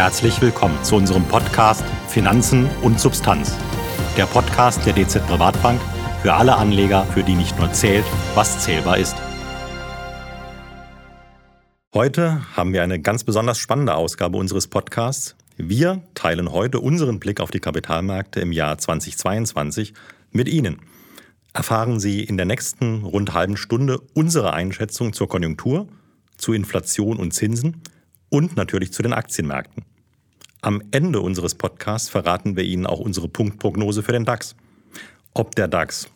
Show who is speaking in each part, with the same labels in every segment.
Speaker 1: Herzlich willkommen zu unserem Podcast Finanzen und Substanz. Der Podcast der DZ Privatbank für alle Anleger, für die nicht nur zählt, was zählbar ist. Heute haben wir eine ganz besonders spannende Ausgabe unseres Podcasts. Wir teilen heute unseren Blick auf die Kapitalmärkte im Jahr 2022 mit Ihnen. Erfahren Sie in der nächsten rund halben Stunde unsere Einschätzung zur Konjunktur, zu Inflation und Zinsen und natürlich zu den Aktienmärkten. Am Ende unseres Podcasts verraten wir Ihnen auch unsere Punktprognose für den DAX. Ob der DAX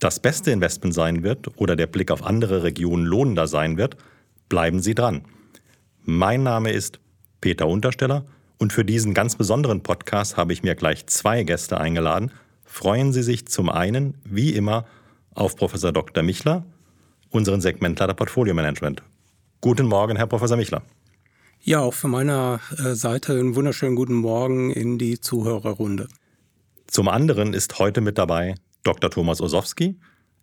Speaker 1: das beste Investment sein wird oder der Blick auf andere Regionen lohnender sein wird, bleiben Sie dran. Mein Name ist Peter Untersteller und für diesen ganz besonderen Podcast habe ich mir gleich zwei Gäste eingeladen. Freuen Sie sich zum einen, wie immer, auf Professor Dr. Michler, unseren Segmentleiter Portfolio Management. Guten Morgen, Herr Professor Michler.
Speaker 2: Ja, auch von meiner äh, Seite einen wunderschönen guten Morgen in die Zuhörerrunde.
Speaker 1: Zum anderen ist heute mit dabei Dr. Thomas Osowski.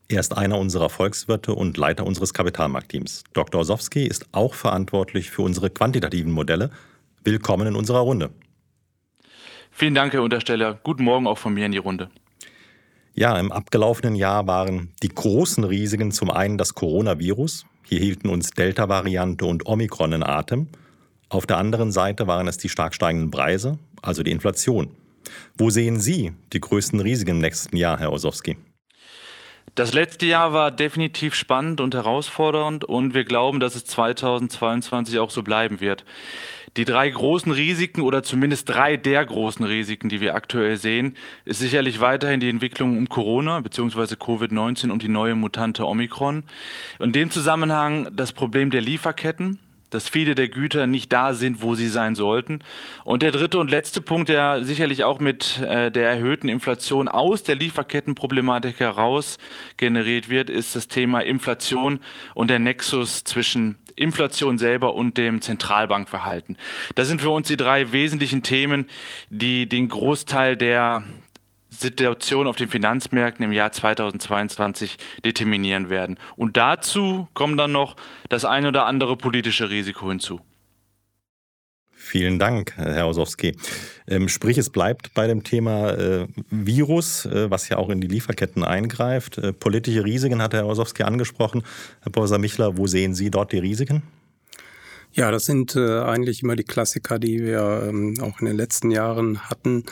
Speaker 1: Er ist einer unserer Volkswirte und Leiter unseres Kapitalmarktteams. Dr. Osowski ist auch verantwortlich für unsere quantitativen Modelle. Willkommen in unserer Runde.
Speaker 3: Vielen Dank, Herr Untersteller. Guten Morgen auch von mir in die Runde.
Speaker 1: Ja, im abgelaufenen Jahr waren die großen Risiken zum einen das Coronavirus. Hier hielten uns Delta-Variante und Omikron in Atem. Auf der anderen Seite waren es die stark steigenden Preise, also die Inflation. Wo sehen Sie die größten Risiken im nächsten Jahr, Herr Osowski?
Speaker 3: Das letzte Jahr war definitiv spannend und herausfordernd und wir glauben, dass es 2022 auch so bleiben wird. Die drei großen Risiken oder zumindest drei der großen Risiken, die wir aktuell sehen, ist sicherlich weiterhin die Entwicklung um Corona bzw. Covid-19 und die neue Mutante Omikron. In dem Zusammenhang das Problem der Lieferketten, dass viele der Güter nicht da sind, wo sie sein sollten. Und der dritte und letzte Punkt, der sicherlich auch mit äh, der erhöhten Inflation aus der Lieferkettenproblematik heraus generiert wird, ist das Thema Inflation und der Nexus zwischen Inflation selber und dem Zentralbankverhalten. Das sind für uns die drei wesentlichen Themen, die den Großteil der Situation auf den Finanzmärkten im Jahr 2022 determinieren werden. Und dazu kommt dann noch das ein oder andere politische Risiko hinzu.
Speaker 1: Vielen Dank, Herr Osowski. Ähm, sprich, es bleibt bei dem Thema äh, Virus, äh, was ja auch in die Lieferketten eingreift. Äh, politische Risiken hat Herr Osowski angesprochen. Herr Professor Michler, wo sehen Sie dort die Risiken?
Speaker 2: Ja, das sind eigentlich immer die Klassiker, die wir ähm, auch in den letzten Jahren hatten.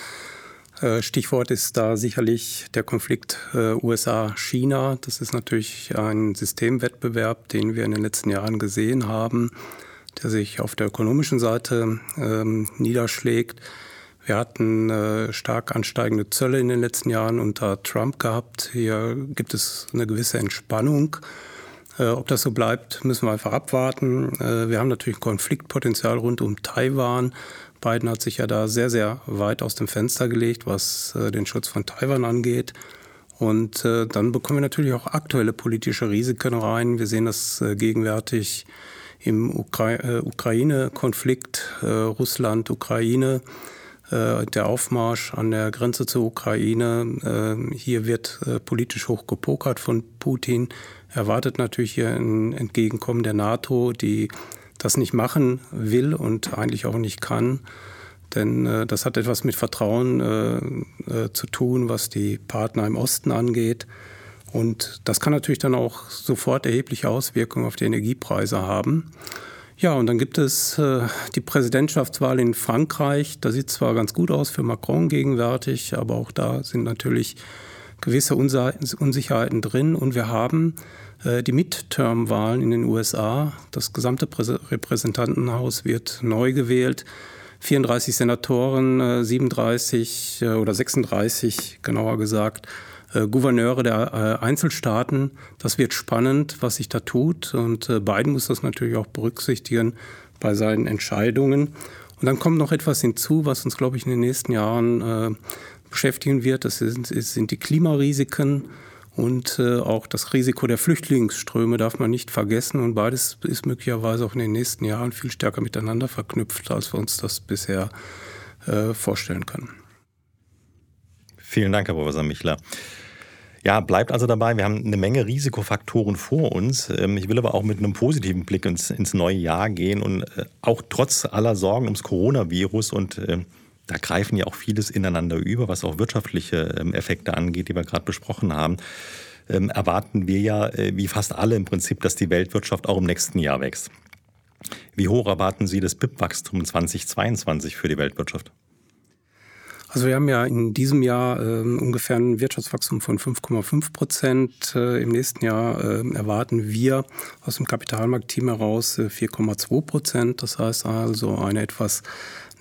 Speaker 2: Äh, Stichwort ist da sicherlich der Konflikt äh, USA-China. Das ist natürlich ein Systemwettbewerb, den wir in den letzten Jahren gesehen haben, der sich auf der ökonomischen Seite ähm, niederschlägt. Wir hatten äh, stark ansteigende Zölle in den letzten Jahren unter Trump gehabt. Hier gibt es eine gewisse Entspannung. Äh, ob das so bleibt, müssen wir einfach abwarten. Äh, wir haben natürlich Konfliktpotenzial rund um Taiwan. Biden hat sich ja da sehr, sehr weit aus dem Fenster gelegt, was äh, den Schutz von Taiwan angeht. Und äh, dann bekommen wir natürlich auch aktuelle politische Risiken rein. Wir sehen das äh, gegenwärtig im Ukra Ukraine-Konflikt, Russland, Ukraine, der Aufmarsch an der Grenze zur Ukraine. hier wird politisch hoch gepokert von Putin. Erwartet natürlich hier ein Entgegenkommen der NATO, die das nicht machen will und eigentlich auch nicht kann. Denn äh, das hat etwas mit Vertrauen äh, äh, zu tun, was die Partner im Osten angeht. Und das kann natürlich dann auch sofort erhebliche Auswirkungen auf die Energiepreise haben. Ja, und dann gibt es äh, die Präsidentschaftswahl in Frankreich. Da sieht zwar ganz gut aus für Macron gegenwärtig, aber auch da sind natürlich gewisse Unsicherheiten drin. Und wir haben die Midterm-Wahlen in den USA. Das gesamte Repräsentantenhaus wird neu gewählt. 34 Senatoren, 37 äh, äh, oder 36 genauer gesagt, Gouverneure der Einzelstaaten. Das wird spannend, was sich da tut. Und Biden muss das natürlich auch berücksichtigen bei seinen Entscheidungen. Und dann kommt noch etwas hinzu, was uns, glaube ich, in den nächsten Jahren beschäftigen wird. Das sind die Klimarisiken. Und äh, auch das Risiko der Flüchtlingsströme darf man nicht vergessen. Und beides ist möglicherweise auch in den nächsten Jahren viel stärker miteinander verknüpft, als wir uns das bisher äh, vorstellen können.
Speaker 1: Vielen Dank, Herr Professor Michler. Ja, bleibt also dabei, wir haben eine Menge Risikofaktoren vor uns. Ähm, ich will aber auch mit einem positiven Blick ins, ins neue Jahr gehen und äh, auch trotz aller Sorgen ums Coronavirus und äh, da greifen ja auch vieles ineinander über, was auch wirtschaftliche ähm, Effekte angeht, die wir gerade besprochen haben. Ähm, erwarten wir ja, äh, wie fast alle im Prinzip, dass die Weltwirtschaft auch im nächsten Jahr wächst. Wie hoch erwarten Sie das BIP-Wachstum 2022 für die Weltwirtschaft?
Speaker 2: Also wir haben ja in diesem Jahr äh, ungefähr ein Wirtschaftswachstum von 5,5 Prozent. Äh, Im nächsten Jahr äh, erwarten wir aus dem Kapitalmarktteam heraus 4,2 äh, Prozent. Das heißt also eine etwas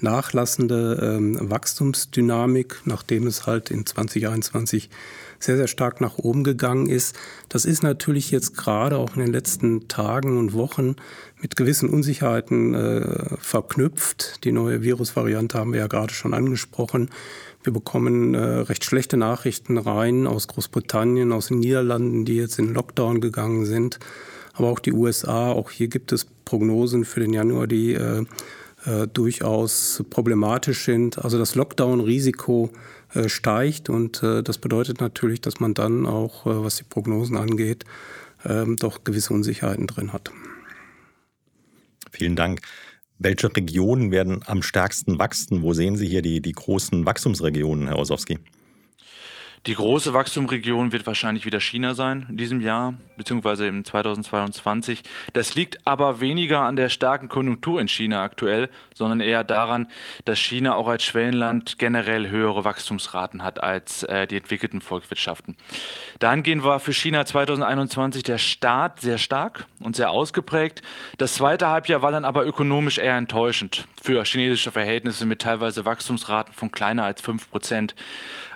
Speaker 2: nachlassende ähm, Wachstumsdynamik, nachdem es halt in 2021 sehr, sehr stark nach oben gegangen ist. Das ist natürlich jetzt gerade auch in den letzten Tagen und Wochen mit gewissen Unsicherheiten äh, verknüpft. Die neue Virusvariante haben wir ja gerade schon angesprochen. Wir bekommen äh, recht schlechte Nachrichten rein aus Großbritannien, aus den Niederlanden, die jetzt in Lockdown gegangen sind. Aber auch die USA, auch hier gibt es Prognosen für den Januar, die äh, äh, durchaus problematisch sind. Also das Lockdown-Risiko äh, steigt und äh, das bedeutet natürlich, dass man dann auch, was die Prognosen angeht, ähm, doch gewisse Unsicherheiten drin hat.
Speaker 1: Vielen Dank. Welche Regionen werden am stärksten wachsen? Wo sehen Sie hier die, die großen Wachstumsregionen, Herr Osowski?
Speaker 3: Die große Wachstumsregion wird wahrscheinlich wieder China sein in diesem Jahr, beziehungsweise im 2022. Das liegt aber weniger an der starken Konjunktur in China aktuell, sondern eher daran, dass China auch als Schwellenland generell höhere Wachstumsraten hat als äh, die entwickelten Volkswirtschaften. Dahingehend war für China 2021 der Start sehr stark und sehr ausgeprägt. Das zweite Halbjahr war dann aber ökonomisch eher enttäuschend für chinesische Verhältnisse mit teilweise Wachstumsraten von kleiner als 5 Prozent.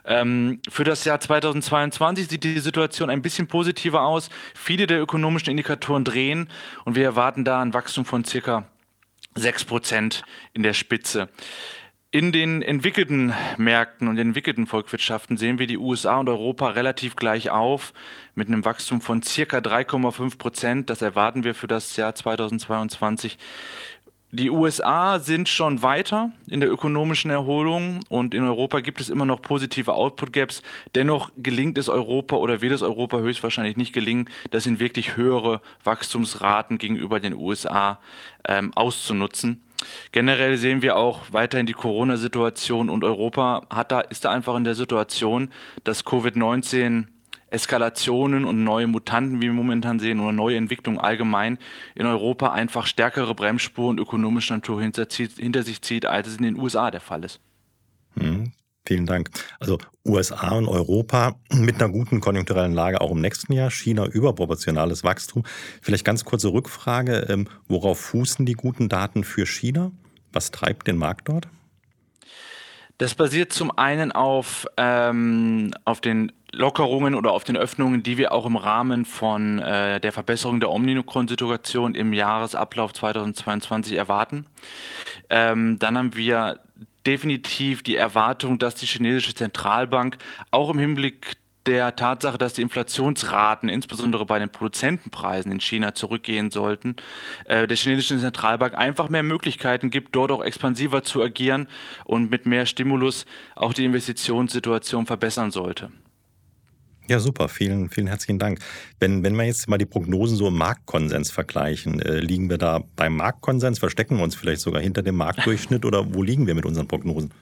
Speaker 3: Ähm, für das Jahr 2022 sieht die Situation ein bisschen positiver aus. Viele der ökonomischen Indikatoren drehen und wir erwarten da ein Wachstum von circa 6 Prozent in der Spitze. In den entwickelten Märkten und entwickelten Volkswirtschaften sehen wir die USA und Europa relativ gleich auf mit einem Wachstum von circa 3,5 Prozent. Das erwarten wir für das Jahr 2022. Die USA sind schon weiter in der ökonomischen Erholung und in Europa gibt es immer noch positive Output Gaps. Dennoch gelingt es Europa oder wird es Europa höchstwahrscheinlich nicht gelingen, das in wirklich höhere Wachstumsraten gegenüber den USA ähm, auszunutzen. Generell sehen wir auch weiterhin die Corona-Situation und Europa hat da, ist da einfach in der Situation, dass Covid-19 Eskalationen und neue Mutanten, wie wir momentan sehen, oder neue Entwicklungen allgemein in Europa einfach stärkere Bremsspuren ökonomischer Natur hinter, hinter sich zieht, als es in den USA der Fall ist.
Speaker 1: Hm, vielen Dank. Also USA und Europa mit einer guten konjunkturellen Lage auch im nächsten Jahr, China überproportionales Wachstum. Vielleicht ganz kurze Rückfrage, ähm, worauf fußen die guten Daten für China? Was treibt den Markt dort?
Speaker 3: Das basiert zum einen auf, ähm, auf den Lockerungen oder auf den Öffnungen, die wir auch im Rahmen von äh, der Verbesserung der Omnicron-Situation im Jahresablauf 2022 erwarten. Ähm, dann haben wir definitiv die Erwartung, dass die chinesische Zentralbank auch im Hinblick der Tatsache, dass die Inflationsraten insbesondere bei den Produzentenpreisen in China zurückgehen sollten, äh, der chinesischen Zentralbank einfach mehr Möglichkeiten gibt, dort auch expansiver zu agieren und mit mehr Stimulus auch die Investitionssituation verbessern sollte.
Speaker 1: Ja, super. Vielen, vielen herzlichen Dank. Wenn, wenn wir jetzt mal die Prognosen so im Marktkonsens vergleichen, äh, liegen wir da beim Marktkonsens? Verstecken wir uns vielleicht sogar hinter dem Marktdurchschnitt oder wo liegen wir mit unseren Prognosen?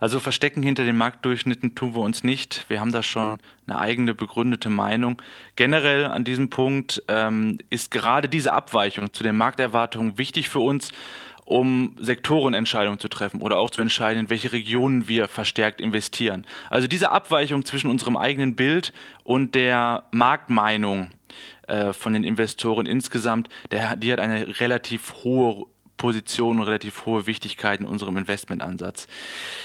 Speaker 3: Also verstecken hinter den Marktdurchschnitten tun wir uns nicht. Wir haben da schon eine eigene begründete Meinung. Generell an diesem Punkt ähm, ist gerade diese Abweichung zu den Markterwartungen wichtig für uns, um Sektorenentscheidungen zu treffen oder auch zu entscheiden, in welche Regionen wir verstärkt investieren. Also diese Abweichung zwischen unserem eigenen Bild und der Marktmeinung äh, von den Investoren insgesamt, der, die hat eine relativ hohe Position und relativ hohe Wichtigkeit in unserem Investmentansatz.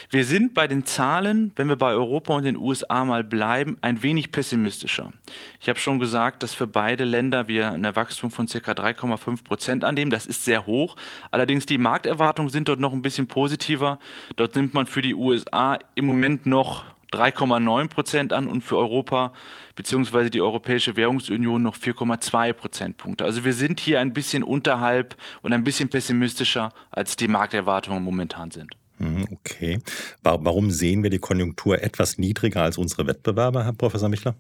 Speaker 3: Wir sind bei den Zahlen, wenn wir bei Europa und den USA mal bleiben, ein wenig pessimistischer. Ich habe schon gesagt, dass für beide Länder wir ein Wachstum von ca. 3,5 Prozent annehmen. Das ist sehr hoch. Allerdings die Markterwartungen sind dort noch ein bisschen positiver. Dort nimmt man für die USA im Moment noch 3,9 Prozent an und für Europa bzw. die Europäische Währungsunion noch 4,2 Prozentpunkte. Also wir sind hier ein bisschen unterhalb und ein bisschen pessimistischer, als die Markterwartungen momentan sind.
Speaker 1: Mhm, okay. Warum sehen wir die Konjunktur etwas niedriger als unsere Wettbewerber, Herr Professor Michler?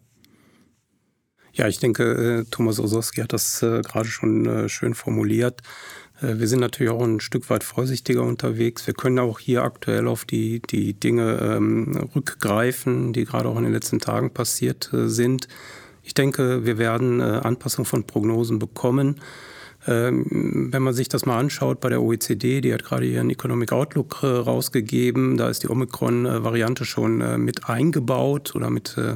Speaker 2: Ja, ich denke, äh, Thomas Osowski hat das äh, gerade schon äh, schön formuliert. Wir sind natürlich auch ein Stück weit vorsichtiger unterwegs. Wir können auch hier aktuell auf die, die Dinge ähm, rückgreifen, die gerade auch in den letzten Tagen passiert äh, sind. Ich denke, wir werden äh, Anpassung von Prognosen bekommen. Ähm, wenn man sich das mal anschaut bei der OECD, die hat gerade ihren Economic Outlook äh, rausgegeben, da ist die Omikron-Variante schon äh, mit eingebaut oder mit äh,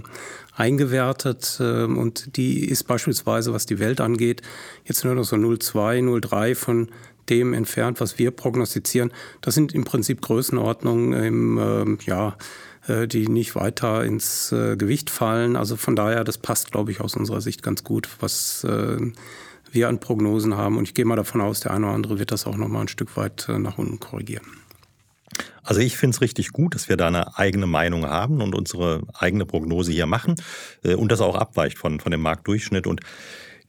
Speaker 2: eingewertet ähm, und die ist beispielsweise, was die Welt angeht, jetzt nur noch so 0,2, 0,3 von dem entfernt, was wir prognostizieren. Das sind im Prinzip Größenordnungen im, ähm, ja, die nicht weiter ins Gewicht fallen. Also von daher, das passt, glaube ich, aus unserer Sicht ganz gut, was wir an Prognosen haben. Und ich gehe mal davon aus, der eine oder andere wird das auch noch mal ein Stück weit äh, nach unten korrigieren.
Speaker 1: Also ich finde es richtig gut, dass wir da eine eigene Meinung haben und unsere eigene Prognose hier machen äh, und das auch abweicht von, von dem Marktdurchschnitt. Und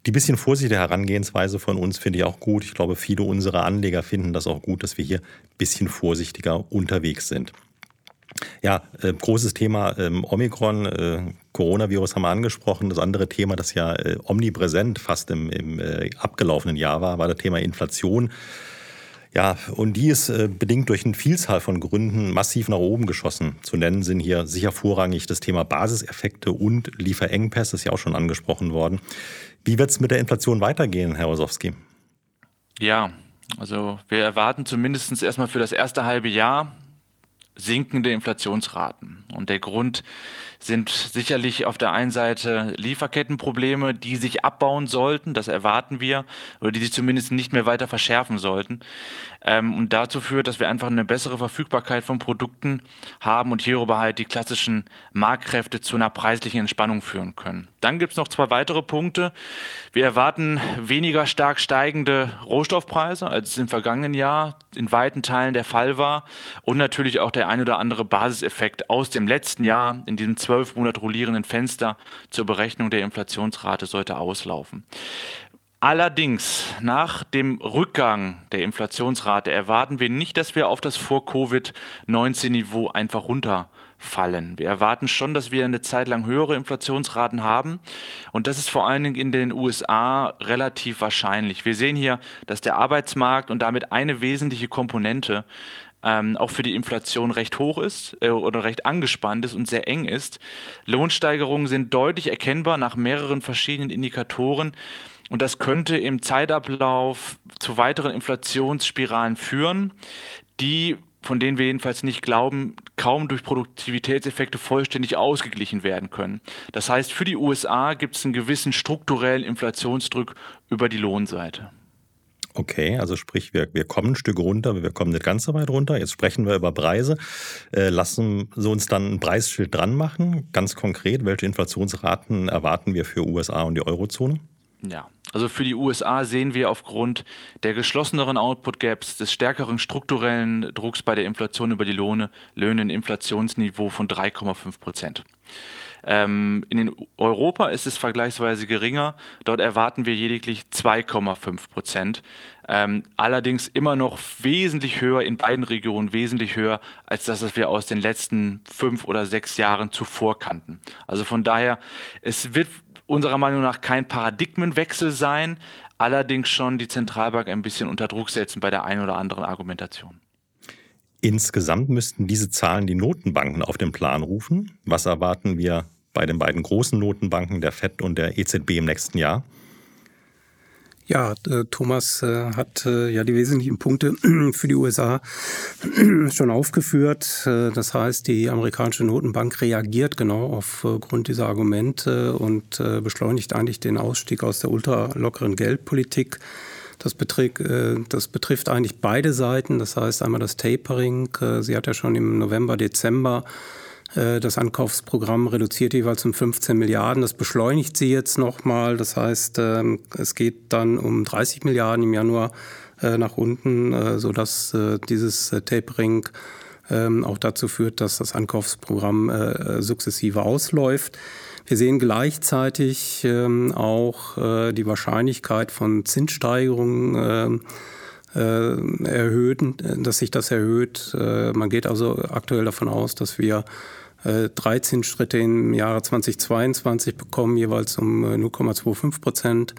Speaker 1: die bisschen vorsichtige Herangehensweise von uns finde ich auch gut. Ich glaube, viele unserer Anleger finden das auch gut, dass wir hier ein bisschen vorsichtiger unterwegs sind. Ja, äh, großes Thema ähm, Omikron, äh, Coronavirus haben wir angesprochen. Das andere Thema, das ja äh, omnipräsent fast im, im äh, abgelaufenen Jahr war, war das Thema Inflation. Ja, und die ist äh, bedingt durch eine Vielzahl von Gründen massiv nach oben geschossen. Zu nennen sind hier sicher vorrangig das Thema Basiseffekte und Lieferengpässe, das ist ja auch schon angesprochen worden. Wie wird es mit der Inflation weitergehen, Herr Osowski?
Speaker 3: Ja, also wir erwarten zumindest erstmal für das erste halbe Jahr sinkende Inflationsraten. Und der Grund sind sicherlich auf der einen Seite Lieferkettenprobleme, die sich abbauen sollten, das erwarten wir, oder die sich zumindest nicht mehr weiter verschärfen sollten. Ähm, und dazu führt, dass wir einfach eine bessere Verfügbarkeit von Produkten haben und hierüber halt die klassischen Marktkräfte zu einer preislichen Entspannung führen können. Dann gibt es noch zwei weitere Punkte. Wir erwarten weniger stark steigende Rohstoffpreise, als es im vergangenen Jahr in weiten Teilen der Fall war. Und natürlich auch der ein oder andere Basiseffekt aus dem letzten Jahr in diesem zwölf Monat rollierenden Fenster zur Berechnung der Inflationsrate sollte auslaufen. Allerdings, nach dem Rückgang der Inflationsrate erwarten wir nicht, dass wir auf das Vor-Covid-19-Niveau einfach runterfallen. Wir erwarten schon, dass wir eine Zeit lang höhere Inflationsraten haben. Und das ist vor allen Dingen in den USA relativ wahrscheinlich. Wir sehen hier, dass der Arbeitsmarkt und damit eine wesentliche Komponente ähm, auch für die Inflation recht hoch ist äh, oder recht angespannt ist und sehr eng ist. Lohnsteigerungen sind deutlich erkennbar nach mehreren verschiedenen Indikatoren. Und das könnte im Zeitablauf zu weiteren Inflationsspiralen führen, die, von denen wir jedenfalls nicht glauben, kaum durch Produktivitätseffekte vollständig ausgeglichen werden können. Das heißt, für die USA gibt es einen gewissen strukturellen Inflationsdruck über die Lohnseite.
Speaker 1: Okay, also sprich, wir, wir kommen ein Stück runter, aber wir kommen nicht ganz so weit runter. Jetzt sprechen wir über Preise. Äh, lassen Sie uns dann ein Preisschild dran machen. Ganz konkret, welche Inflationsraten erwarten wir für USA und die Eurozone?
Speaker 3: Ja, also für die USA sehen wir aufgrund der geschlosseneren Output Gaps, des stärkeren strukturellen Drucks bei der Inflation über die Lohne, Löhne ein Inflationsniveau von 3,5 Prozent. Ähm, in Europa ist es vergleichsweise geringer. Dort erwarten wir lediglich 2,5 Prozent. Ähm, allerdings immer noch wesentlich höher in beiden Regionen, wesentlich höher als das, was wir aus den letzten fünf oder sechs Jahren zuvor kannten. Also von daher, es wird unserer Meinung nach kein Paradigmenwechsel sein, allerdings schon die Zentralbank ein bisschen unter Druck setzen bei der einen oder anderen Argumentation.
Speaker 1: Insgesamt müssten diese Zahlen die Notenbanken auf den Plan rufen. Was erwarten wir bei den beiden großen Notenbanken, der FED und der EZB im nächsten Jahr?
Speaker 2: Ja, äh, Thomas äh, hat äh, ja die wesentlichen Punkte für die USA schon aufgeführt. Das heißt, die amerikanische Notenbank reagiert genau aufgrund dieser Argumente und beschleunigt eigentlich den Ausstieg aus der ultralockeren Geldpolitik. Das betrifft, das betrifft eigentlich beide Seiten. Das heißt einmal das Tapering. Sie hat ja schon im November, Dezember das Ankaufsprogramm reduziert jeweils um 15 Milliarden. Das beschleunigt sie jetzt nochmal. Das heißt, ähm, es geht dann um 30 Milliarden im Januar äh, nach unten, äh, sodass dieses Tapering ähm, auch dazu führt, dass das Ankaufsprogramm sukzessive ausläuft. Wir sehen gleichzeitig ähm, auch die Wahrscheinlichkeit von Zinssteigerungen erhöhen, dass sich das erhöht. man geht also aktuell davon aus, dass wir 13 Schritte im Jahre 2022 bekommen, jeweils um 0,25 Prozent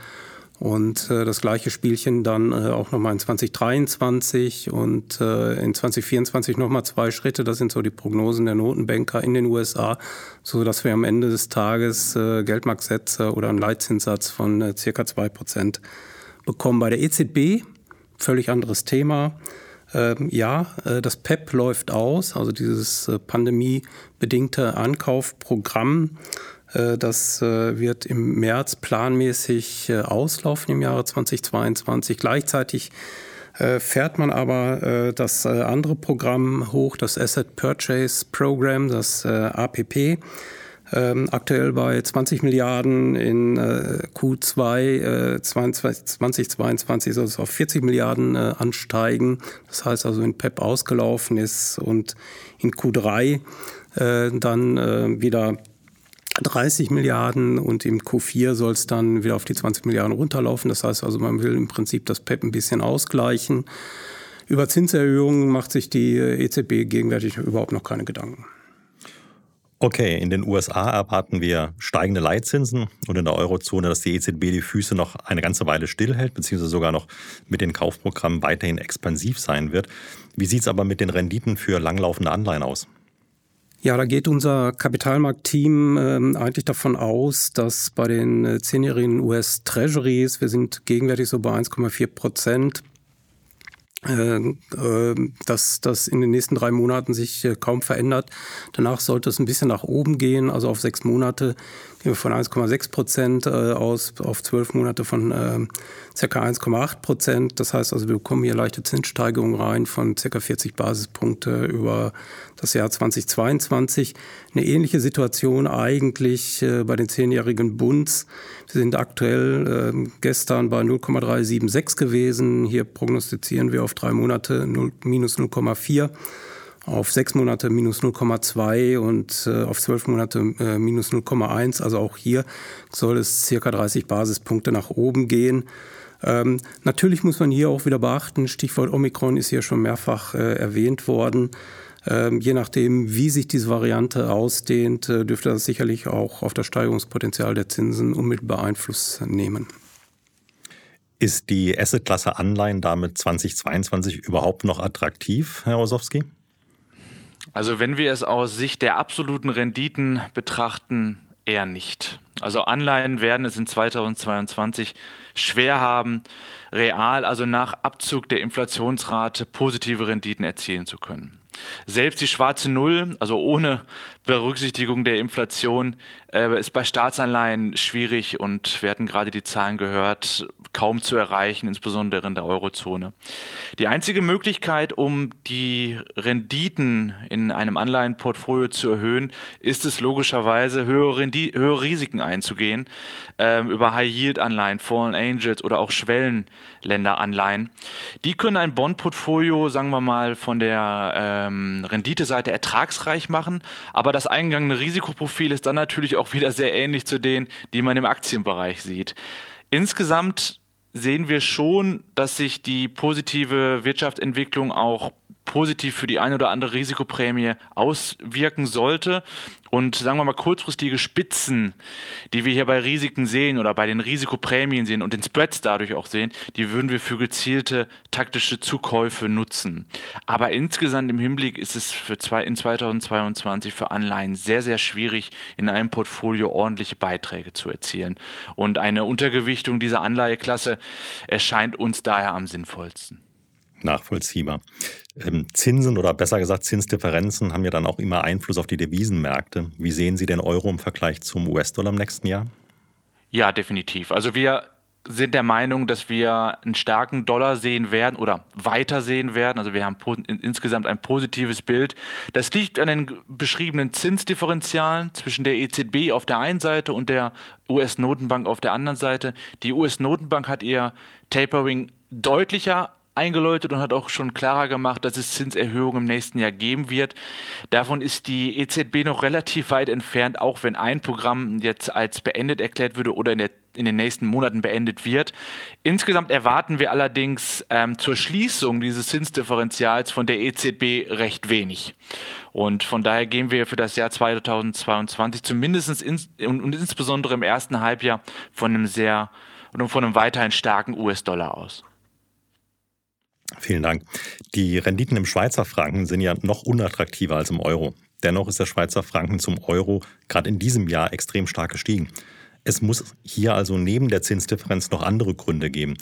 Speaker 2: und äh, das gleiche Spielchen dann äh, auch nochmal in 2023 und äh, in 2024 nochmal zwei Schritte. Das sind so die Prognosen der Notenbanker in den USA, so dass wir am Ende des Tages äh, Geldmarktsätze oder einen Leitzinssatz von äh, circa zwei Prozent bekommen. Bei der EZB völlig anderes Thema. Ähm, ja, äh, das PEP läuft aus, also dieses äh, pandemiebedingte Ankaufprogramm äh, das wird im März planmäßig auslaufen im Jahre 2022. Gleichzeitig fährt man aber das andere Programm hoch, das Asset Purchase Program, das APP. Ähm, aktuell bei 20 Milliarden in Q2 2022 soll es auf 40 Milliarden ansteigen. Das heißt also, wenn PEP ausgelaufen ist und in Q3 dann wieder 30 Milliarden und im Q4 soll es dann wieder auf die 20 Milliarden runterlaufen. Das heißt also, man will im Prinzip das PEP ein bisschen ausgleichen. Über Zinserhöhungen macht sich die EZB gegenwärtig überhaupt noch keine Gedanken.
Speaker 1: Okay, in den USA erwarten wir steigende Leitzinsen und in der Eurozone, dass die EZB die Füße noch eine ganze Weile stillhält, beziehungsweise sogar noch mit den Kaufprogrammen weiterhin expansiv sein wird. Wie sieht es aber mit den Renditen für langlaufende Anleihen aus?
Speaker 2: Ja, da geht unser Kapitalmarktteam ähm, eigentlich davon aus, dass bei den äh, zehnjährigen US Treasuries, wir sind gegenwärtig so bei 1,4 Prozent, dass das in den nächsten drei Monaten sich äh, kaum verändert. Danach sollte es ein bisschen nach oben gehen, also auf sechs Monate wir von 1,6 Prozent aus auf zwölf Monate von ca. 1,8 Prozent. Das heißt also, wir bekommen hier leichte Zinssteigerungen rein von ca. 40 Basispunkte über das Jahr 2022. Eine ähnliche Situation eigentlich bei den zehnjährigen Bunds. Wir sind aktuell gestern bei 0,376 gewesen. Hier prognostizieren wir auf drei Monate 0, minus 0,4 auf sechs Monate minus 0,2 und äh, auf zwölf Monate äh, minus 0,1. Also auch hier soll es circa 30 Basispunkte nach oben gehen. Ähm, natürlich muss man hier auch wieder beachten, Stichwort Omikron ist hier schon mehrfach äh, erwähnt worden. Ähm, je nachdem, wie sich diese Variante ausdehnt, äh, dürfte das sicherlich auch auf das Steigerungspotenzial der Zinsen unmittelbar Einfluss nehmen.
Speaker 1: Ist die Assetklasse Anleihen damit 2022 überhaupt noch attraktiv, Herr Osowski?
Speaker 3: Also wenn wir es aus Sicht der absoluten Renditen betrachten, eher nicht. Also Anleihen werden es in 2022 schwer haben, real, also nach Abzug der Inflationsrate positive Renditen erzielen zu können. Selbst die schwarze Null, also ohne Berücksichtigung der Inflation, äh, ist bei Staatsanleihen schwierig und wir hatten gerade die Zahlen gehört, kaum zu erreichen, insbesondere in der Eurozone. Die einzige Möglichkeit, um die Renditen in einem Anleihenportfolio zu erhöhen, ist es logischerweise, höhere, Rendi höhere Risiken einzugehen, äh, über High-Yield-Anleihen, Fallen Angels oder auch Schwellenländeranleihen. Die können ein Bond-Portfolio, sagen wir mal, von der ähm, Renditeseite ertragsreich machen, aber das eingegangene Risikoprofil ist dann natürlich auch wieder sehr ähnlich zu denen, die man im Aktienbereich sieht. Insgesamt sehen wir schon, dass sich die positive Wirtschaftsentwicklung auch positiv für die eine oder andere Risikoprämie auswirken sollte. Und sagen wir mal, kurzfristige Spitzen, die wir hier bei Risiken sehen oder bei den Risikoprämien sehen und den Spreads dadurch auch sehen, die würden wir für gezielte taktische Zukäufe nutzen. Aber insgesamt im Hinblick ist es für zwei, in 2022 für Anleihen sehr, sehr schwierig, in einem Portfolio ordentliche Beiträge zu erzielen. Und eine Untergewichtung dieser Anleiheklasse erscheint uns daher am sinnvollsten.
Speaker 1: Nachvollziehbar. Ähm, Zinsen oder besser gesagt Zinsdifferenzen haben ja dann auch immer Einfluss auf die Devisenmärkte. Wie sehen Sie den Euro im Vergleich zum US-Dollar im nächsten Jahr?
Speaker 3: Ja, definitiv. Also wir sind der Meinung, dass wir einen starken Dollar sehen werden oder weiter sehen werden. Also wir haben insgesamt ein positives Bild. Das liegt an den beschriebenen Zinsdifferenzialen zwischen der EZB auf der einen Seite und der US-Notenbank auf der anderen Seite. Die US-Notenbank hat ihr Tapering deutlicher eingeläutet und hat auch schon klarer gemacht, dass es Zinserhöhungen im nächsten Jahr geben wird. Davon ist die EZB noch relativ weit entfernt, auch wenn ein Programm jetzt als beendet erklärt würde oder in der in den nächsten Monaten beendet wird. Insgesamt erwarten wir allerdings ähm, zur Schließung dieses Zinsdifferenzials von der EZB recht wenig. Und von daher gehen wir für das Jahr 2022 zumindest ins, und insbesondere im ersten Halbjahr von einem sehr und von einem weiterhin starken US-Dollar aus.
Speaker 1: Vielen Dank. Die Renditen im Schweizer Franken sind ja noch unattraktiver als im Euro. Dennoch ist der Schweizer Franken zum Euro gerade in diesem Jahr extrem stark gestiegen. Es muss hier also neben der Zinsdifferenz noch andere Gründe geben.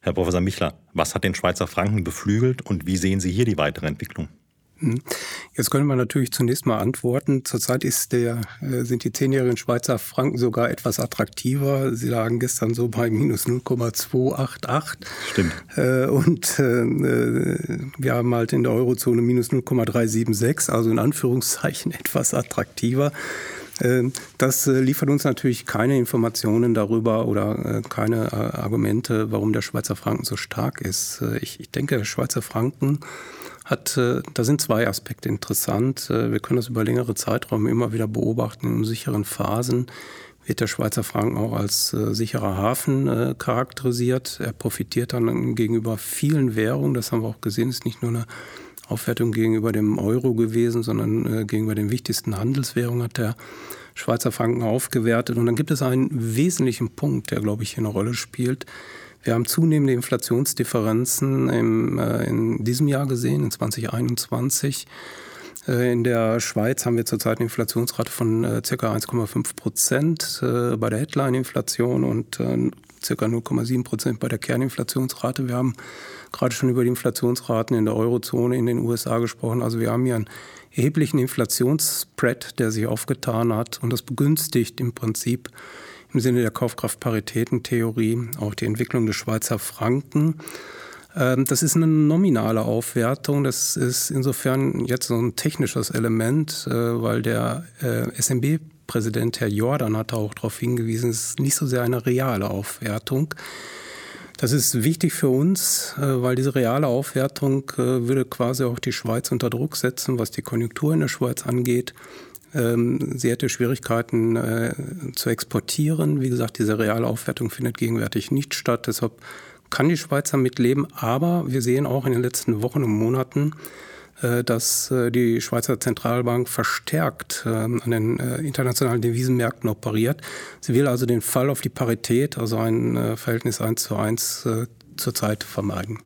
Speaker 1: Herr Professor Michler, was hat den Schweizer Franken beflügelt und wie sehen Sie hier die weitere Entwicklung?
Speaker 2: Hm. Jetzt können wir natürlich zunächst mal antworten. Zurzeit ist der, äh, sind die zehnjährigen Schweizer Franken sogar etwas attraktiver. Sie lagen gestern so bei minus 0,288.
Speaker 1: Stimmt.
Speaker 2: Äh, und äh, wir haben halt in der Eurozone minus 0,376, also in Anführungszeichen etwas attraktiver. Das liefert uns natürlich keine Informationen darüber oder keine Argumente, warum der Schweizer Franken so stark ist. Ich, denke, der Schweizer Franken hat, äh, da sind zwei Aspekte interessant. Äh, wir können das über längere Zeiträume immer wieder beobachten. In sicheren Phasen wird der Schweizer Franken auch als äh, sicherer Hafen charakterisiert. Er profitiert dann gegenüber vielen Währungen. Das haben wir auch gesehen. Es ist nicht nur eine Aufwertung gegenüber dem Euro gewesen, sondern gegenüber den wichtigsten Handelswährungen hat der Schweizer Franken aufgewertet. Und dann gibt es einen wesentlichen Punkt, der, glaube ich, hier eine Rolle spielt. Wir haben zunehmende Inflationsdifferenzen im, äh, in diesem Jahr gesehen, in 2021. Äh, in der Schweiz haben wir zurzeit eine Inflationsrate von äh, ca. 1,5 Prozent äh, bei der Headline-Inflation und äh, ca. 0,7 Prozent bei der Kerninflationsrate. Wir haben gerade schon über die Inflationsraten in der Eurozone in den USA gesprochen. Also wir haben hier einen erheblichen Inflationsspread, der sich aufgetan hat und das begünstigt im Prinzip im Sinne der Kaufkraftparitätentheorie auch die Entwicklung des Schweizer Franken. Ähm, das ist eine nominale Aufwertung. Das ist insofern jetzt so ein technisches Element, äh, weil der äh, SMB-Präsident Herr Jordan hat auch darauf hingewiesen, es ist nicht so sehr eine reale Aufwertung. Das ist wichtig für uns, äh, weil diese reale Aufwertung würde quasi auch die Schweiz unter Druck setzen, was die Konjunktur in der Schweiz angeht. Ähm, sie hätte Schwierigkeiten äh, zu exportieren. Wie gesagt, diese reale Aufwertung findet gegenwärtig nicht statt. Deshalb kann die Schweiz damit leben. Aber wir sehen auch in den letzten Wochen und Monaten, äh, dass äh, die Schweizer Zentralbank verstärkt ähm, an den internationalen Devisenmärkten operiert. Sie will also den Fall auf die Parität, also ein Verhältnis 1 zu 1 zurzeit vermeiden.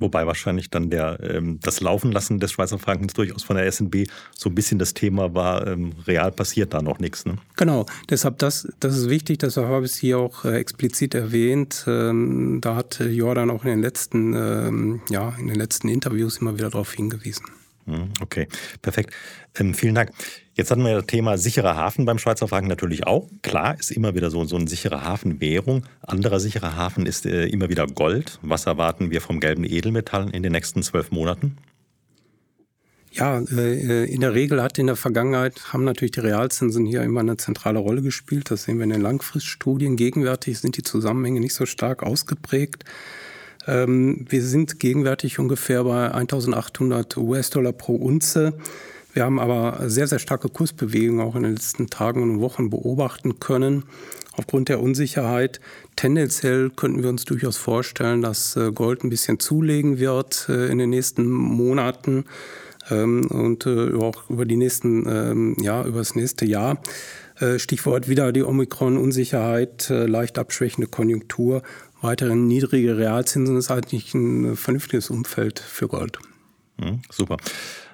Speaker 1: Wobei wahrscheinlich dann der, ähm, das Laufenlassen des Schweizer Frankens durchaus von der SNB so ein bisschen das Thema war, ähm, real passiert da noch nichts. Ne?
Speaker 2: Genau, deshalb das, das ist wichtig, deshalb habe ich hier auch äh, explizit erwähnt. Ähm, da hat Jordan auch in den letzten, ähm, ja, in den letzten Interviews immer wieder darauf hingewiesen.
Speaker 1: Hm, okay, perfekt. Ähm, vielen Dank. Jetzt hatten wir das Thema sicherer Hafen beim Schweizer Franken natürlich auch. Klar, ist immer wieder so, so eine sichere Hafenwährung. Anderer sicherer Hafen ist äh, immer wieder Gold. Was erwarten wir vom gelben Edelmetall in den nächsten zwölf Monaten?
Speaker 2: Ja, äh, in der Regel hat in der Vergangenheit haben natürlich die Realzinsen hier immer eine zentrale Rolle gespielt. Das sehen wir in den Langfriststudien. Gegenwärtig sind die Zusammenhänge nicht so stark ausgeprägt. Ähm, wir sind gegenwärtig ungefähr bei 1800 US-Dollar pro Unze. Wir haben aber sehr, sehr starke Kursbewegungen auch in den letzten Tagen und Wochen beobachten können. Aufgrund der Unsicherheit. Tendenziell könnten wir uns durchaus vorstellen, dass äh, Gold ein bisschen zulegen wird äh, in den nächsten Monaten ähm, und äh, auch über die nächsten, ähm, ja, über das nächste Jahr. Stichwort wieder die Omikron-Unsicherheit, leicht abschwächende Konjunktur weiterhin niedrige Realzinsen ist eigentlich ein vernünftiges Umfeld für Gold.
Speaker 1: Mhm, super.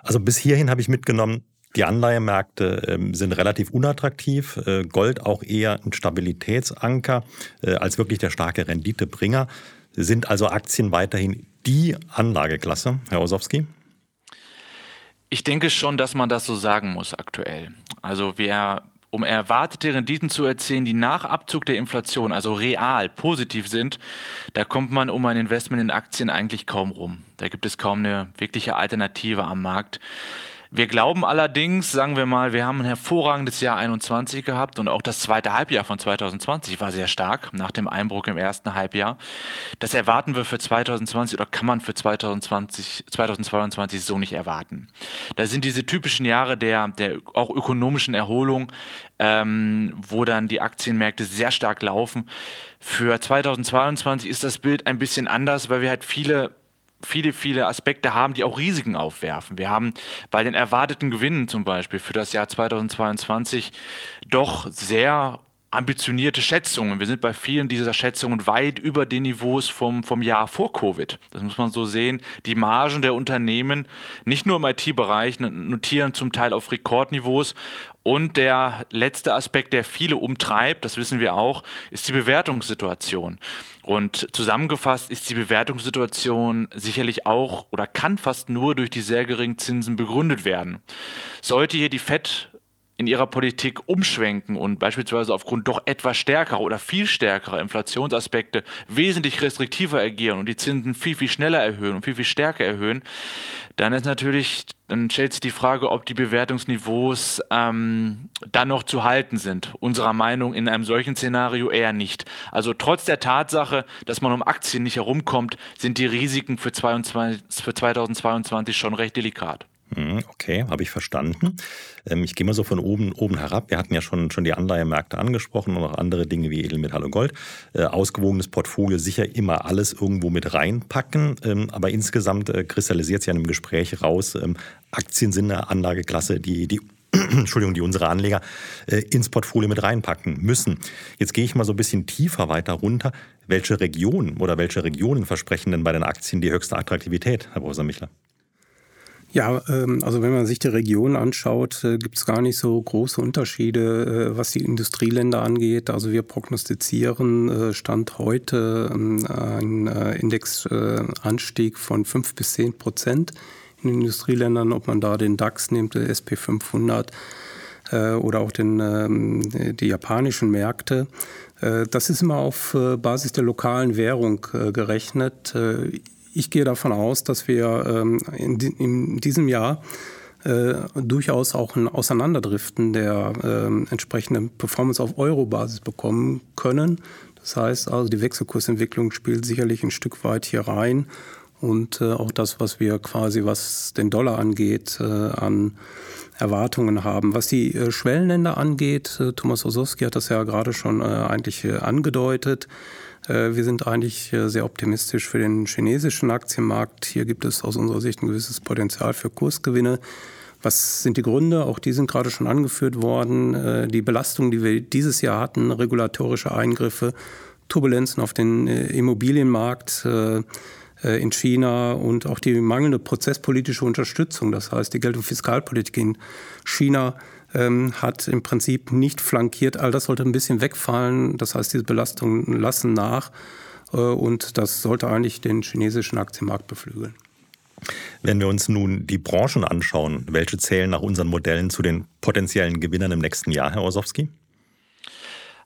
Speaker 1: Also bis hierhin habe ich mitgenommen, die Anleihemärkte äh, sind relativ unattraktiv, äh, Gold auch eher ein Stabilitätsanker äh, als wirklich der starke Renditebringer. Sind also Aktien weiterhin die Anlageklasse, Herr Osowski?
Speaker 3: Ich denke schon, dass man das so sagen muss aktuell. Also wir um erwartete Renditen zu erzielen, die nach Abzug der Inflation, also real positiv sind, da kommt man um ein Investment in Aktien eigentlich kaum rum. Da gibt es kaum eine wirkliche Alternative am Markt. Wir glauben allerdings, sagen wir mal, wir haben ein hervorragendes Jahr 21 gehabt und auch das zweite Halbjahr von 2020 war sehr stark nach dem Einbruch im ersten Halbjahr. Das erwarten wir für 2020 oder kann man für 2020, 2022 so nicht erwarten. Da sind diese typischen Jahre der, der auch ökonomischen Erholung, ähm, wo dann die Aktienmärkte sehr stark laufen. Für 2022 ist das Bild ein bisschen anders, weil wir halt viele viele, viele Aspekte haben, die auch Risiken aufwerfen. Wir haben bei den erwarteten Gewinnen zum Beispiel für das Jahr 2022 doch sehr ambitionierte Schätzungen. Wir sind bei vielen dieser Schätzungen weit über den Niveaus vom, vom Jahr vor Covid. Das muss man so sehen. Die Margen der Unternehmen, nicht nur im IT-Bereich, notieren zum Teil auf Rekordniveaus. Und der letzte Aspekt, der viele umtreibt, das wissen wir auch, ist die Bewertungssituation. Und zusammengefasst ist die Bewertungssituation sicherlich auch oder kann fast nur durch die sehr geringen Zinsen begründet werden. Sollte hier die FED in ihrer Politik umschwenken und beispielsweise aufgrund doch etwas stärkerer oder viel stärkerer Inflationsaspekte wesentlich restriktiver agieren und die Zinsen viel, viel schneller erhöhen und viel, viel stärker erhöhen, dann ist natürlich, dann stellt sich die Frage, ob die Bewertungsniveaus ähm, dann noch zu halten sind. Unserer Meinung in einem solchen Szenario eher nicht. Also trotz der Tatsache, dass man um Aktien nicht herumkommt, sind die Risiken für, 22, für 2022 schon recht delikat.
Speaker 1: Hm, okay, habe ich verstanden. Ähm, ich gehe mal so von oben, oben herab. Wir hatten ja schon, schon die Anleihemärkte angesprochen und auch andere Dinge wie Edelmetall und Gold. Äh, ausgewogenes Portfolio sicher immer alles irgendwo mit reinpacken. Ähm, aber insgesamt äh, kristallisiert es ja in einem Gespräch raus. Ähm, Aktien sind eine Anlageklasse, die, die Entschuldigung, die unsere Anleger äh, ins Portfolio mit reinpacken müssen. Jetzt gehe ich mal so ein bisschen tiefer weiter runter. Welche Region oder welche Regionen versprechen denn bei den Aktien die höchste Attraktivität, Herr Professor Michler?
Speaker 2: Ja, ähm, also wenn man sich die Region anschaut, äh, gibt es gar nicht so große Unterschiede, äh, was die Industrieländer angeht. Also wir prognostizieren äh, Stand heute ähm, einen Indexanstieg von 5 bis 10 Prozent in den Industrieländern, ob man da den DAX nimmt, der SP 500 oder auch den, ähm, die japanischen Märkte. Das ist immer auf Basis der lokalen Währung gerechnet. Ich gehe davon aus, dass wir ähm, in, in, diesem Jahr äh, durchaus auch ein Auseinanderdriften der äh, entsprechenden Performance auf Euro-Basis bekommen können. Das heißt also, die Wechselkursentwicklung spielt sicherlich ein Stück weit hier rein und äh, auch das, was wir quasi, was den Dollar angeht, äh, an Erwartungen haben. Was die äh, Schwellenländer angeht, äh, Thomas Osowski hat das ja gerade schon eigentlich angedeutet. Äh, wir sind eigentlich äh, sehr optimistisch für den chinesischen Aktienmarkt. Hier gibt es aus unserer Sicht ein gewisses Potenzial für Kursgewinne. Was sind die Gründe? Auch die sind gerade schon angeführt worden. Äh, die Belastungen, die wir dieses Jahr hatten, regulatorische Eingriffe, Turbulenzen auf den Immobilienmarkt in China und auch die mangelnde prozesspolitische Unterstützung, das heißt die Geld- und Fiskalpolitik in China ähm, hat im Prinzip nicht flankiert. All das sollte ein bisschen wegfallen. Das heißt, diese Belastungen lassen nach äh, und das sollte eigentlich den chinesischen Aktienmarkt beflügeln.
Speaker 1: Wenn wir uns nun die Branchen anschauen, welche zählen nach unseren Modellen zu den potenziellen Gewinnern im nächsten Jahr, Herr Osowski?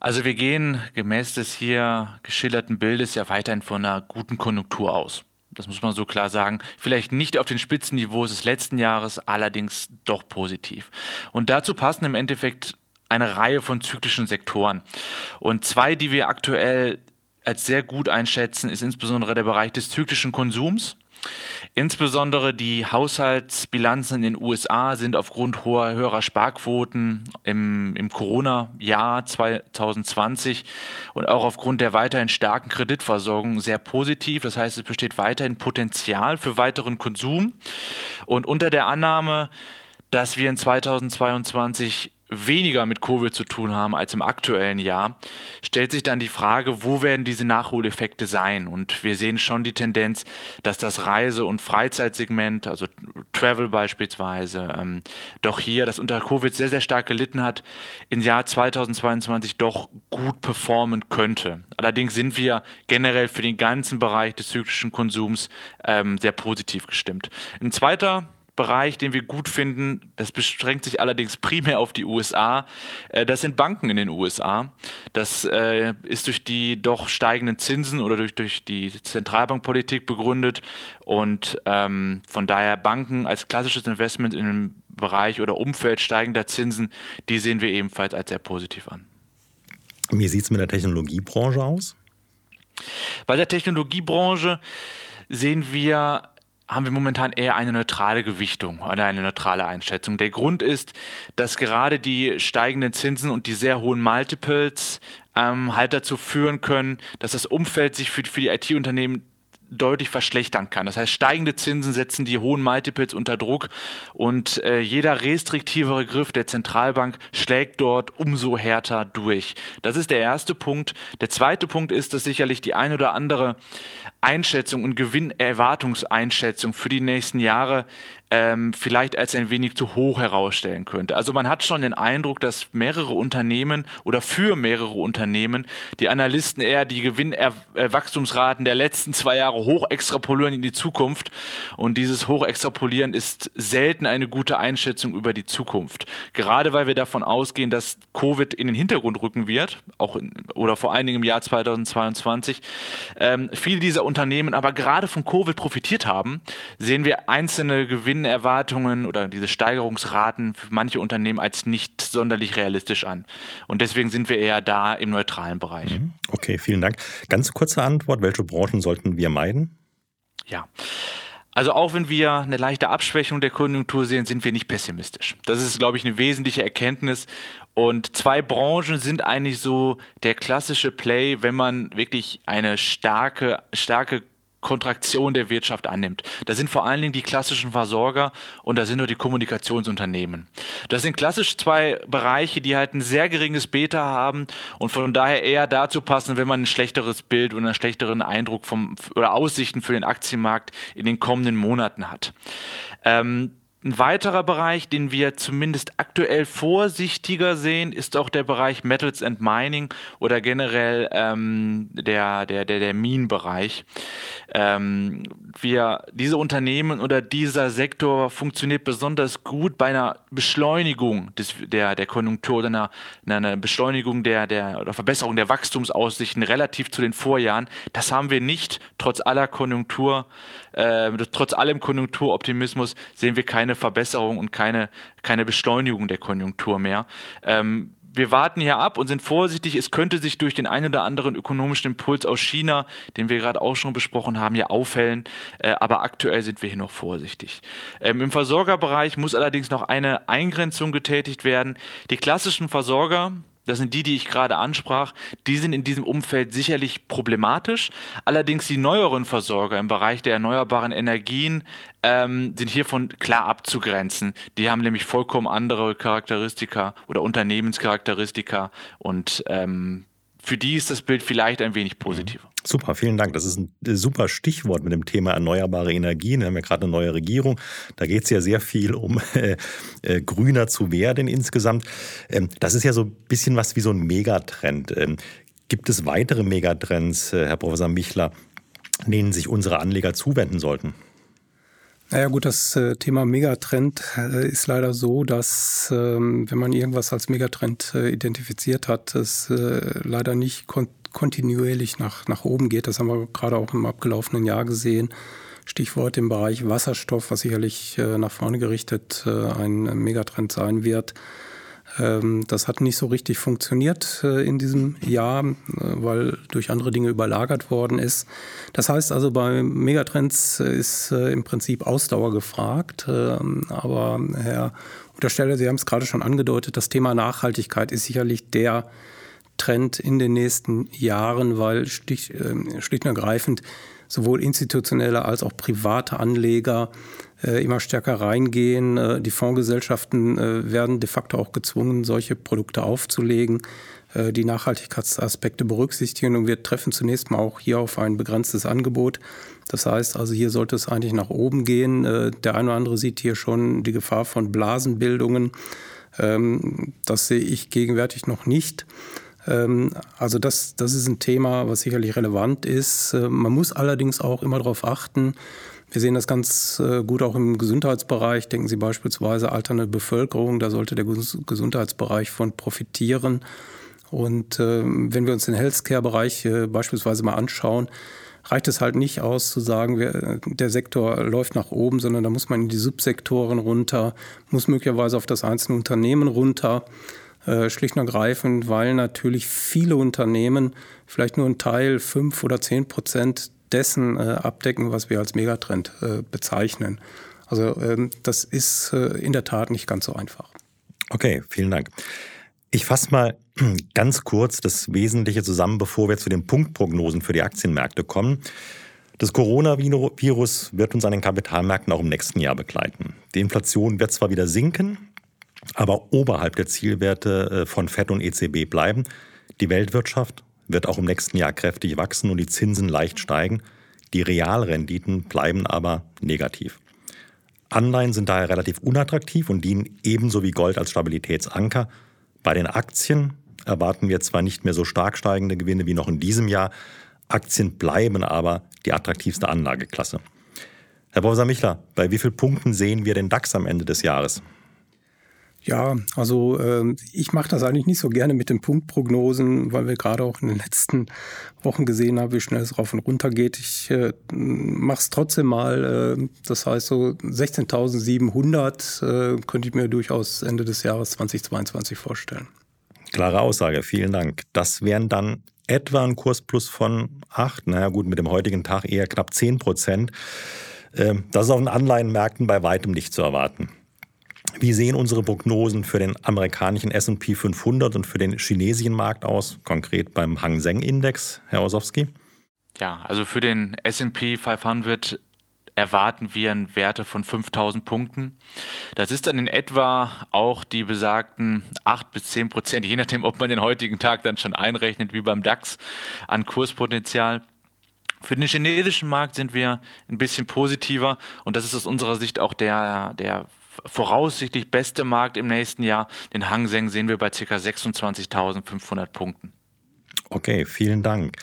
Speaker 3: Also wir gehen gemäß des hier geschilderten Bildes ja weiterhin von einer guten Konjunktur aus. Das muss man so klar sagen. Vielleicht nicht auf den Spitzenniveaus des letzten Jahres, allerdings doch positiv. Und dazu passen im Endeffekt eine Reihe von zyklischen Sektoren. Und zwei, die wir aktuell als sehr gut einschätzen, ist insbesondere der Bereich des zyklischen Konsums Insbesondere die Haushaltsbilanzen in den USA sind aufgrund hoher, höherer Sparquoten im, im Corona-Jahr 2020 und auch aufgrund der weiterhin starken Kreditversorgung sehr positiv. Das heißt, es besteht weiterhin Potenzial für weiteren Konsum. Und unter der Annahme, dass wir in 2022 weniger mit Covid zu tun haben als im aktuellen Jahr, stellt sich dann die Frage, wo werden diese Nachholeffekte sein? Und wir sehen schon die Tendenz, dass das Reise- und Freizeitsegment, also Travel beispielsweise, ähm, doch hier, das unter Covid sehr, sehr stark gelitten hat, im Jahr 2022 doch gut performen könnte. Allerdings sind wir generell für den ganzen Bereich des zyklischen Konsums ähm, sehr positiv gestimmt. Ein zweiter Bereich, den wir gut finden, das beschränkt sich allerdings primär auf die USA. Äh, das sind Banken in den USA. Das äh, ist durch die doch steigenden Zinsen oder durch, durch die Zentralbankpolitik begründet. Und ähm, von daher Banken als klassisches Investment in Bereich oder Umfeld steigender Zinsen, die sehen wir ebenfalls als sehr positiv an.
Speaker 1: Wie sieht es mit der Technologiebranche aus?
Speaker 3: Bei der Technologiebranche sehen wir haben wir momentan eher eine neutrale Gewichtung oder eine neutrale Einschätzung. Der Grund ist, dass gerade die steigenden Zinsen und die sehr hohen Multiples ähm, halt dazu führen können, dass das Umfeld sich für, für die IT-Unternehmen deutlich verschlechtern kann. Das heißt, steigende Zinsen setzen die hohen Multiples unter Druck und äh, jeder restriktivere Griff der Zentralbank schlägt dort umso härter durch. Das ist der erste Punkt. Der zweite Punkt ist, dass sicherlich die ein oder andere Einschätzung und Gewinnerwartungseinschätzung für die nächsten Jahre ähm, vielleicht als ein wenig zu hoch herausstellen könnte. Also man hat schon den Eindruck, dass mehrere Unternehmen oder für mehrere Unternehmen die Analysten eher die Gewinnwachstumsraten der letzten zwei Jahre hoch extrapolieren in die Zukunft. Und dieses Hochextrapolieren ist selten eine gute Einschätzung über die Zukunft. Gerade weil wir davon ausgehen, dass Covid in den Hintergrund rücken wird, auch in, oder vor allen Dingen im Jahr 2022. Ähm, viele dieser Unternehmen aber gerade von Covid profitiert haben, sehen wir einzelne Gewinne Gewinnerwartungen oder diese Steigerungsraten für manche Unternehmen als nicht sonderlich realistisch an. Und deswegen sind wir eher da im neutralen Bereich. Mhm.
Speaker 1: Okay, vielen Dank. Ganz kurze Antwort, welche Branchen sollten wir meiden?
Speaker 3: Ja. Also auch wenn wir eine leichte Abschwächung der Konjunktur sehen, sind wir nicht pessimistisch. Das ist, glaube ich, eine wesentliche Erkenntnis. Und zwei Branchen sind eigentlich so der klassische Play, wenn man wirklich eine starke, starke Kontraktion der Wirtschaft annimmt. Das sind vor allen Dingen die klassischen Versorger und da sind nur die Kommunikationsunternehmen. Das sind klassisch zwei Bereiche, die halt ein sehr geringes Beta haben und von daher eher dazu passen, wenn man ein schlechteres Bild oder einen schlechteren Eindruck vom oder Aussichten für den Aktienmarkt in den kommenden Monaten hat. Ähm, ein weiterer Bereich, den wir zumindest aktuell vorsichtiger sehen, ist auch der Bereich Metals and Mining oder generell ähm, der, der, der, der Minenbereich. Ähm, wir, diese Unternehmen oder dieser Sektor funktioniert besonders gut bei einer Beschleunigung des, der, der Konjunktur oder einer, einer Beschleunigung der, der oder Verbesserung der Wachstumsaussichten relativ zu den Vorjahren. Das haben wir nicht, trotz aller Konjunktur, äh, trotz allem Konjunkturoptimismus sehen wir keine Verbesserung und keine, keine Beschleunigung der Konjunktur mehr. Ähm, wir warten hier ab und sind vorsichtig. Es könnte sich durch den einen oder anderen ökonomischen Impuls aus China, den wir gerade auch schon besprochen haben, ja auffällen. Äh, aber aktuell sind wir hier noch vorsichtig. Ähm, Im Versorgerbereich muss allerdings noch eine Eingrenzung getätigt werden. Die klassischen Versorger, das sind die, die ich gerade ansprach, die sind in diesem Umfeld sicherlich problematisch. Allerdings die neueren Versorger im Bereich der erneuerbaren Energien ähm, sind hiervon klar abzugrenzen. Die haben nämlich vollkommen andere Charakteristika oder Unternehmenscharakteristika und ähm, für die ist das Bild vielleicht ein wenig positiver.
Speaker 1: Super, vielen Dank. Das ist ein super Stichwort mit dem Thema erneuerbare Energien. Wir haben ja gerade eine neue Regierung. Da geht es ja sehr viel um äh, äh, grüner zu werden insgesamt. Ähm, das ist ja so ein bisschen was wie so ein Megatrend. Ähm, gibt es weitere Megatrends, äh, Herr Professor Michler, denen sich unsere Anleger zuwenden sollten?
Speaker 2: Naja gut, das äh, Thema Megatrend äh, ist leider so, dass ähm, wenn man irgendwas als Megatrend äh, identifiziert hat, es leider nicht kontinuierlich nach, nach oben geht. Das haben wir gerade auch im abgelaufenen Jahr gesehen. Stichwort im Bereich Wasserstoff, was sicherlich nach vorne gerichtet ein Megatrend sein wird. Ähm, das hat nicht so richtig funktioniert äh, in diesem Jahr, äh, weil durch andere Dinge überlagert worden ist. Das heißt also, bei Megatrends ist äh, im Prinzip Ausdauer gefragt. Ähm, aber Herr Untersteller, Sie haben es gerade schon angedeutet, das Thema Nachhaltigkeit ist sicherlich der Trend in den nächsten Jahren, weil schlicht, schlicht und ergreifend sowohl institutionelle als auch private Anleger äh, immer stärker reingehen. Äh, die Fondsgesellschaften äh, werden de facto auch gezwungen, solche Produkte aufzulegen, die Nachhaltigkeitsaspekte berücksichtigen. Und wir treffen zunächst mal auch hier auf ein begrenztes Angebot. Das heißt also, hier sollte es eigentlich nach oben gehen. Der eine oder andere sieht hier schon die Gefahr von Blasenbildungen. Ähm, das sehe ich gegenwärtig noch nicht. Ähm, also das, das ist ein Thema, was sicherlich relevant ist. Man muss allerdings auch immer darauf achten, wir sehen das ganz äh, gut auch im Gesundheitsbereich. Denken Sie beispielsweise alternde Bevölkerung, da sollte der Gesundheitsbereich von profitieren. Und äh, wenn wir uns den Healthcare-Bereich äh, beispielsweise mal anschauen, reicht es halt nicht aus zu sagen, der Sektor läuft nach oben, sondern da muss man in die Subsektoren runter, muss möglicherweise auf das einzelne Unternehmen runter. Äh, schlicht und ergreifend, weil natürlich viele Unternehmen vielleicht nur einen Teil, fünf oder zehn Prozent dessen äh, abdecken, was wir als Megatrend äh, bezeichnen. Also ähm, das ist in der Tat nicht ganz so einfach.
Speaker 1: Okay, vielen Dank. Ich fasse mal ganz kurz das Wesentliche zusammen, bevor wir zu den Punktprognosen für die Aktienmärkte kommen. Das Coronavirus wird uns an den Kapitalmärkten auch im nächsten Jahr begleiten. Die Inflation wird zwar wieder sinken, aber oberhalb der Zielwerte äh, von FED und EZB bleiben. Die Weltwirtschaft wird auch im nächsten Jahr kräftig wachsen und die Zinsen leicht steigen. Die Realrenditen bleiben aber negativ. Anleihen sind daher relativ unattraktiv und dienen ebenso wie Gold als Stabilitätsanker. Bei den Aktien erwarten wir zwar nicht mehr so stark steigende Gewinne wie noch in diesem Jahr, Aktien bleiben aber die attraktivste Anlageklasse. Herr Professor Michler, bei wie vielen Punkten sehen wir den DAX am Ende des Jahres?
Speaker 2: Ja, also äh, ich mache das eigentlich nicht so gerne mit den Punktprognosen, weil wir gerade auch in den letzten Wochen gesehen haben, wie schnell es rauf und runter geht. Ich äh, mache es trotzdem mal. Äh, das heißt so 16.700 äh, könnte ich mir durchaus Ende des Jahres 2022 vorstellen.
Speaker 1: Klare Aussage, vielen Dank. Das wären dann etwa ein Kursplus von 8, naja gut, mit dem heutigen Tag eher knapp 10 Prozent. Ähm, das ist auf den Anleihenmärkten bei weitem nicht zu erwarten. Wie sehen unsere Prognosen für den amerikanischen S&P 500 und für den chinesischen Markt aus, konkret beim Hang Seng Index, Herr Osowski?
Speaker 3: Ja, also für den S&P 500 erwarten wir einen Werte von 5000 Punkten. Das ist dann in etwa auch die besagten 8 bis 10 Prozent, je nachdem, ob man den heutigen Tag dann schon einrechnet, wie beim DAX, an Kurspotenzial. Für den chinesischen Markt sind wir ein bisschen positiver und das ist aus unserer Sicht auch der, der voraussichtlich beste Markt im nächsten Jahr. Den Hang Seng sehen wir bei ca. 26.500 Punkten.
Speaker 1: Okay, vielen Dank.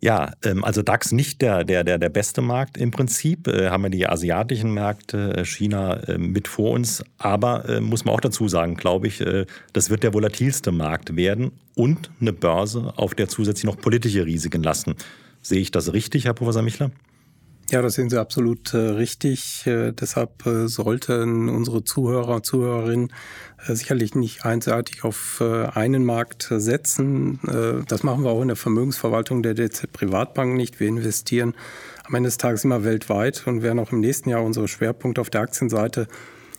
Speaker 1: Ja, ähm, also DAX nicht der, der, der, der beste Markt im Prinzip. Äh, haben wir die asiatischen Märkte, äh, China äh, mit vor uns. Aber muss man auch dazu sagen, glaube ich, das wird der volatilste Markt werden und eine Börse, auf der zusätzlich noch politische Risiken lassen. Sehe ich das richtig, Herr Professor Michler?
Speaker 2: Ja, das sehen Sie absolut äh, richtig. Äh, deshalb äh, sollten unsere Zuhörer und Zuhörerinnen äh, sicherlich nicht einseitig auf äh, einen Markt setzen. Äh, das machen wir auch in der Vermögensverwaltung der DZ Privatbank nicht. Wir investieren am Ende des Tages immer weltweit und werden auch im nächsten Jahr unsere Schwerpunkte auf der Aktienseite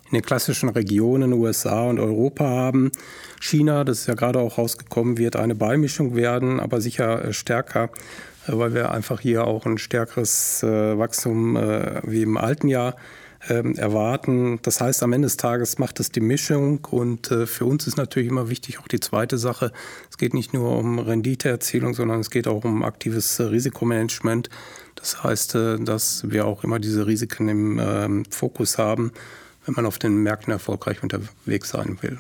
Speaker 2: in den klassischen Regionen USA und Europa haben. China, das ist ja gerade auch rausgekommen, wird eine Beimischung werden, aber sicher stärker weil wir einfach hier auch ein stärkeres äh, Wachstum äh, wie im alten Jahr ähm, erwarten. Das heißt, am Ende des Tages macht es die Mischung und äh, für uns ist natürlich immer wichtig auch die zweite Sache. Es geht nicht nur um Renditeerzielung, sondern es geht auch um aktives Risikomanagement. Das heißt, dass wir auch immer diese Risiken im ähm, Fokus haben, wenn man auf den Märkten erfolgreich unterwegs sein will.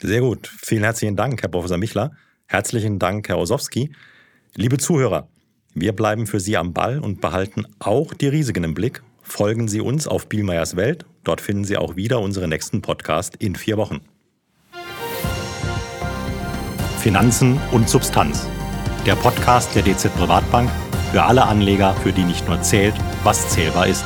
Speaker 1: Sehr gut. Vielen herzlichen Dank, Herr Professor Michler. Herzlichen Dank, Herr Osowski. Liebe Zuhörer, wir bleiben für Sie am Ball und behalten auch die Risiken im Blick. Folgen Sie uns auf Bielmeyers Welt. Dort finden Sie auch wieder unseren nächsten Podcast in vier Wochen. Finanzen und Substanz. Der Podcast der DZ Privatbank für alle Anleger, für die nicht nur zählt, was zählbar ist.